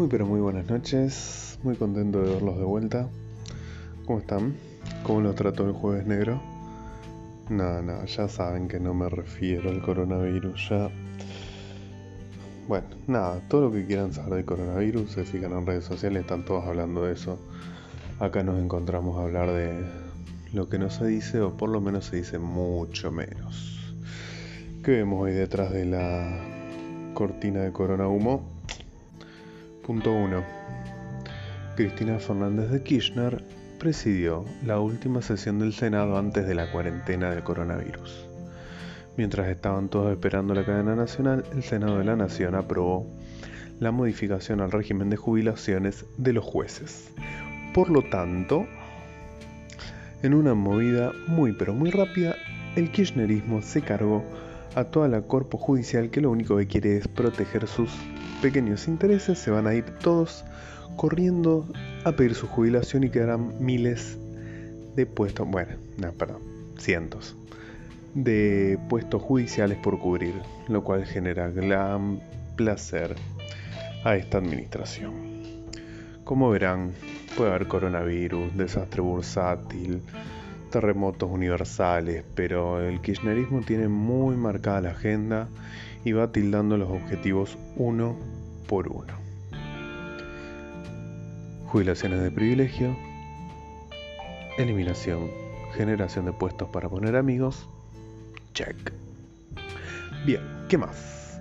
Muy pero muy buenas noches, muy contento de verlos de vuelta. ¿Cómo están? ¿Cómo lo trató el jueves negro? Nada, nada, ya saben que no me refiero al coronavirus, ya... Bueno, nada, todo lo que quieran saber del coronavirus, se fijan en redes sociales, están todos hablando de eso. Acá nos encontramos a hablar de lo que no se dice, o por lo menos se dice mucho menos. ¿Qué vemos hoy detrás de la cortina de corona humo? Punto 1. Cristina Fernández de Kirchner presidió la última sesión del Senado antes de la cuarentena del coronavirus. Mientras estaban todos esperando la cadena nacional, el Senado de la Nación aprobó la modificación al régimen de jubilaciones de los jueces. Por lo tanto, en una movida muy pero muy rápida, el kirchnerismo se cargó a toda la corpo judicial que lo único que quiere es proteger sus pequeños intereses, se van a ir todos corriendo a pedir su jubilación y quedarán miles de puestos, bueno, no, perdón, cientos de puestos judiciales por cubrir, lo cual genera gran placer a esta administración. Como verán, puede haber coronavirus, desastre bursátil, terremotos universales, pero el kirchnerismo tiene muy marcada la agenda y va tildando los objetivos uno por uno. Jubilaciones de privilegio, eliminación, generación de puestos para poner amigos, check. Bien, ¿qué más?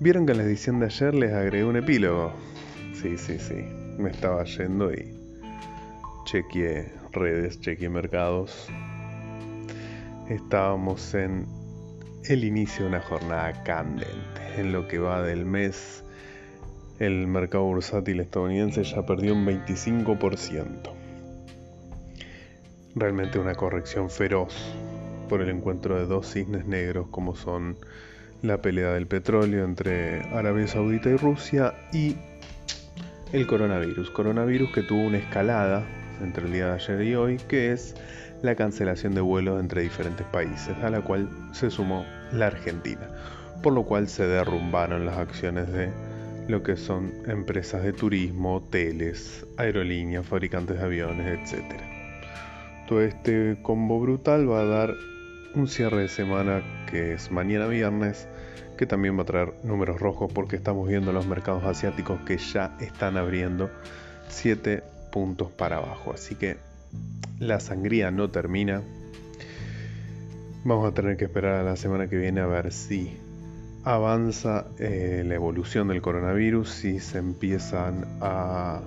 Vieron que en la edición de ayer les agregué un epílogo. Sí, sí, sí, me estaba yendo y chequeé redes, chequeé mercados. Estábamos en el inicio de una jornada candente. En lo que va del mes, el mercado bursátil estadounidense ya perdió un 25%. Realmente una corrección feroz por el encuentro de dos cisnes negros como son la pelea del petróleo entre Arabia Saudita y Rusia y el coronavirus. Coronavirus que tuvo una escalada entre el día de ayer y hoy, que es la cancelación de vuelos entre diferentes países, a la cual se sumó la Argentina, por lo cual se derrumbaron las acciones de lo que son empresas de turismo, hoteles, aerolíneas, fabricantes de aviones, etc. Todo este combo brutal va a dar un cierre de semana que es mañana viernes, que también va a traer números rojos porque estamos viendo los mercados asiáticos que ya están abriendo 7 puntos para abajo. Así que la sangría no termina. Vamos a tener que esperar a la semana que viene a ver si avanza eh, la evolución del coronavirus, si se empiezan a,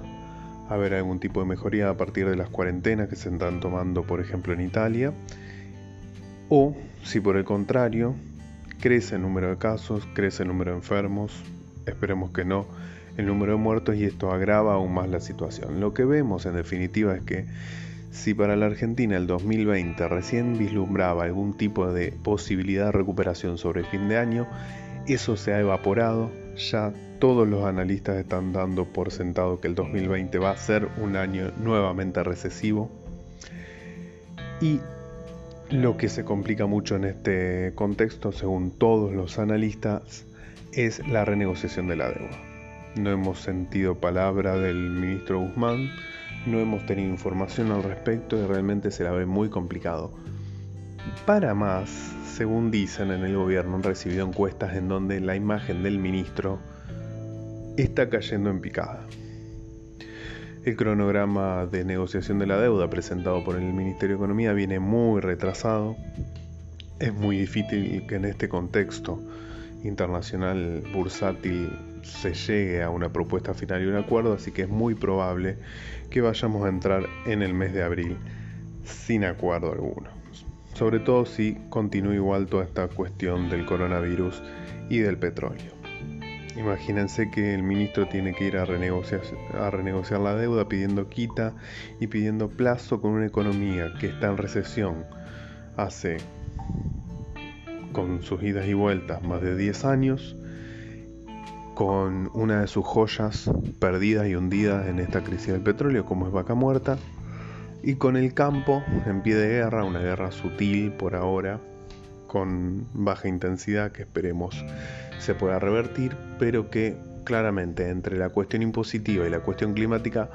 a ver algún tipo de mejoría a partir de las cuarentenas que se están tomando, por ejemplo, en Italia, o si por el contrario crece el número de casos, crece el número de enfermos, esperemos que no, el número de muertos y esto agrava aún más la situación. Lo que vemos en definitiva es que si para la Argentina el 2020 recién vislumbraba algún tipo de posibilidad de recuperación sobre fin de año, eso se ha evaporado, ya todos los analistas están dando por sentado que el 2020 va a ser un año nuevamente recesivo y lo que se complica mucho en este contexto, según todos los analistas, es la renegociación de la deuda. No hemos sentido palabra del ministro Guzmán, no hemos tenido información al respecto y realmente se la ve muy complicado. Para más, según dicen en el gobierno, han recibido encuestas en donde la imagen del ministro está cayendo en picada. El cronograma de negociación de la deuda presentado por el Ministerio de Economía viene muy retrasado. Es muy difícil que en este contexto internacional bursátil se llegue a una propuesta final y un acuerdo, así que es muy probable que vayamos a entrar en el mes de abril sin acuerdo alguno. Sobre todo si continúa igual toda esta cuestión del coronavirus y del petróleo. Imagínense que el ministro tiene que ir a renegociar, a renegociar la deuda pidiendo quita y pidiendo plazo con una economía que está en recesión hace, con sus idas y vueltas, más de 10 años, con una de sus joyas perdidas y hundidas en esta crisis del petróleo, como es Vaca Muerta, y con el campo en pie de guerra, una guerra sutil por ahora, con baja intensidad que esperemos se pueda revertir, pero que claramente entre la cuestión impositiva y la cuestión climática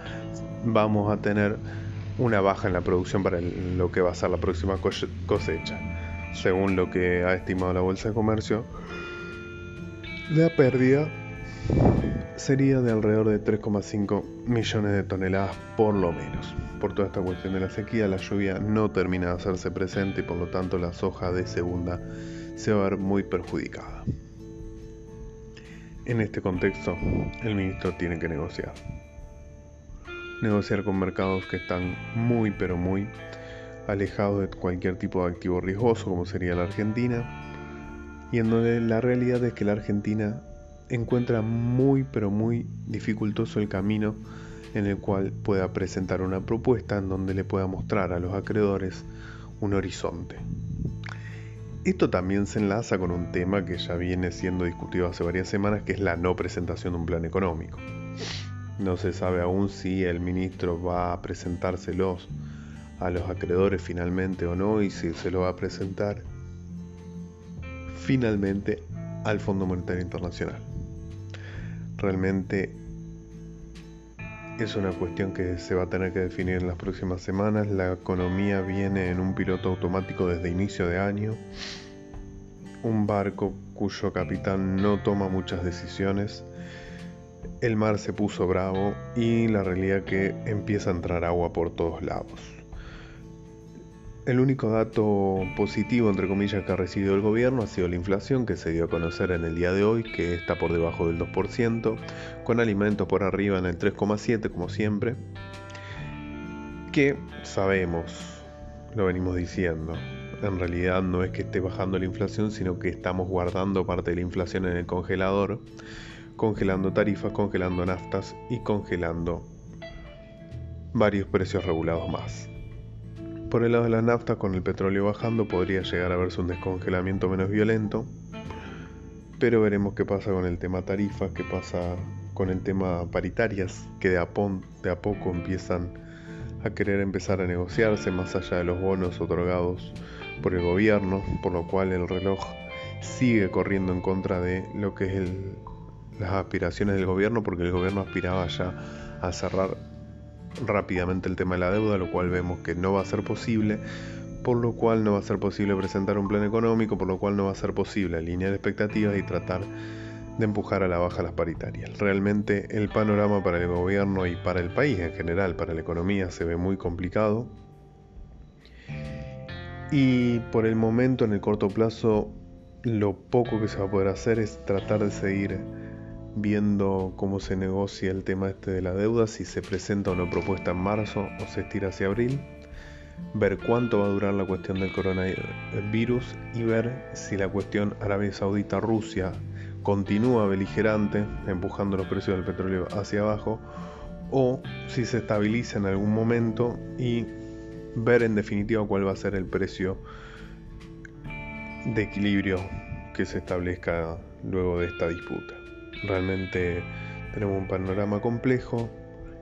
vamos a tener una baja en la producción para lo que va a ser la próxima cosecha. Según lo que ha estimado la Bolsa de Comercio, la pérdida sería de alrededor de 3,5 millones de toneladas por lo menos. Por toda esta cuestión de la sequía, la lluvia no termina de hacerse presente y por lo tanto la soja de segunda se va a ver muy perjudicada. En este contexto, el ministro tiene que negociar. Negociar con mercados que están muy pero muy alejados de cualquier tipo de activo riesgoso como sería la Argentina y en donde la realidad es que la Argentina encuentra muy pero muy dificultoso el camino en el cual pueda presentar una propuesta en donde le pueda mostrar a los acreedores un horizonte. Esto también se enlaza con un tema que ya viene siendo discutido hace varias semanas, que es la no presentación de un plan económico. No se sabe aún si el ministro va a presentárselos a los acreedores finalmente o no y si se lo va a presentar finalmente al Fondo Monetario Internacional. Realmente es una cuestión que se va a tener que definir en las próximas semanas. La economía viene en un piloto automático desde inicio de año. Un barco cuyo capitán no toma muchas decisiones. El mar se puso bravo y la realidad que empieza a entrar agua por todos lados. El único dato positivo, entre comillas, que ha recibido el gobierno ha sido la inflación que se dio a conocer en el día de hoy, que está por debajo del 2%, con alimentos por arriba en el 3,7% como siempre, que sabemos, lo venimos diciendo, en realidad no es que esté bajando la inflación, sino que estamos guardando parte de la inflación en el congelador, congelando tarifas, congelando naftas y congelando varios precios regulados más. Por el lado de la nafta, con el petróleo bajando, podría llegar a verse un descongelamiento menos violento, pero veremos qué pasa con el tema tarifas, qué pasa con el tema paritarias, que de a, de a poco empiezan a querer empezar a negociarse más allá de los bonos otorgados por el gobierno, por lo cual el reloj sigue corriendo en contra de lo que es las aspiraciones del gobierno, porque el gobierno aspiraba ya a cerrar rápidamente el tema de la deuda, lo cual vemos que no va a ser posible, por lo cual no va a ser posible presentar un plan económico, por lo cual no va a ser posible alinear expectativas y tratar de empujar a la baja las paritarias. Realmente el panorama para el gobierno y para el país en general, para la economía, se ve muy complicado. Y por el momento, en el corto plazo, lo poco que se va a poder hacer es tratar de seguir viendo cómo se negocia el tema este de la deuda, si se presenta una propuesta en marzo o se estira hacia abril, ver cuánto va a durar la cuestión del coronavirus y ver si la cuestión Arabia Saudita-Rusia continúa beligerante, empujando los precios del petróleo hacia abajo, o si se estabiliza en algún momento y ver en definitiva cuál va a ser el precio de equilibrio que se establezca luego de esta disputa. Realmente tenemos un panorama complejo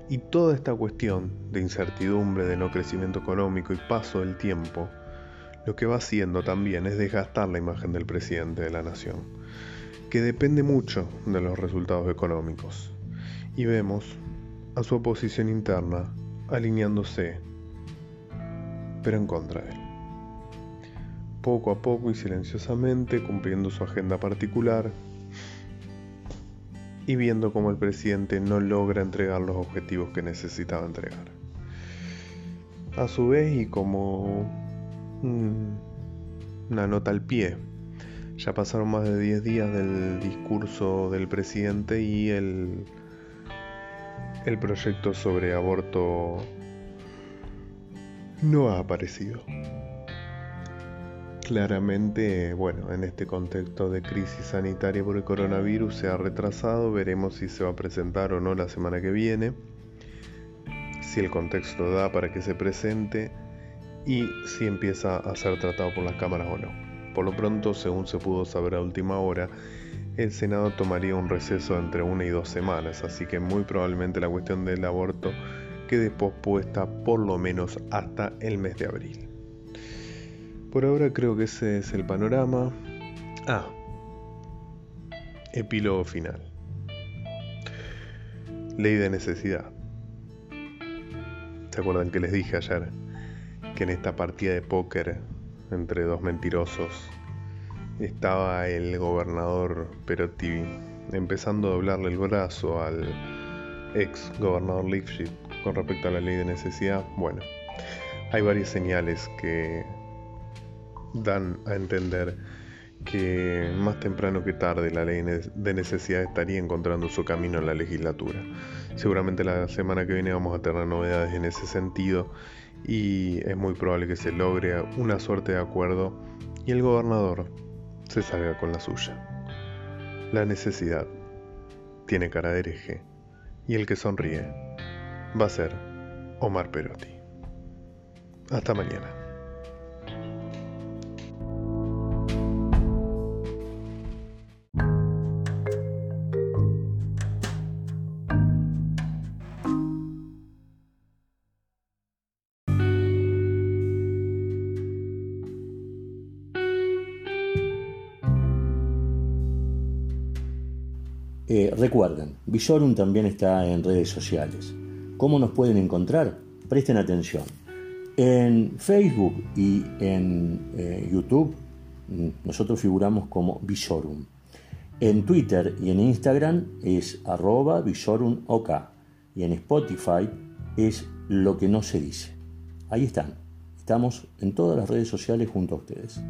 y toda esta cuestión de incertidumbre, de no crecimiento económico y paso del tiempo, lo que va haciendo también es desgastar la imagen del presidente de la nación, que depende mucho de los resultados económicos. Y vemos a su oposición interna alineándose, pero en contra de él. Poco a poco y silenciosamente cumpliendo su agenda particular, y viendo cómo el presidente no logra entregar los objetivos que necesitaba entregar. A su vez, y como una nota al pie, Ya pasaron más de 10 días del discurso del presidente y el, el proyecto sobre aborto no ha aparecido. Claramente, bueno, en este contexto de crisis sanitaria por el coronavirus se ha retrasado, veremos si se va a presentar o no la semana que viene, si el contexto da para que se presente y si empieza a ser tratado por las cámaras o no. Por lo pronto, según se pudo saber a última hora, el Senado tomaría un receso entre una y dos semanas, así que muy probablemente la cuestión del aborto quede pospuesta por lo menos hasta el mes de abril. Por ahora creo que ese es el panorama. Ah, epílogo final. Ley de necesidad. ¿Se acuerdan que les dije ayer que en esta partida de póker entre dos mentirosos. Estaba el gobernador Perotti empezando a doblarle el brazo al ex gobernador Lifshitz con respecto a la ley de necesidad. Bueno, hay varias señales que dan a entender que más temprano que tarde la ley de necesidad estaría encontrando su camino en la legislatura. Seguramente la semana que viene vamos a tener novedades en ese sentido y es muy probable que se logre una suerte de acuerdo y el gobernador se salga con la suya. La necesidad tiene cara de hereje y el que sonríe va a ser Omar Perotti. Hasta mañana. Eh, recuerden, Villorum también está en redes sociales. ¿Cómo nos pueden encontrar? Presten atención. En Facebook y en eh, YouTube mm, nosotros figuramos como Villorum. En Twitter y en Instagram es arroba VillorumOK. Y en Spotify es lo que no se dice. Ahí están. Estamos en todas las redes sociales junto a ustedes.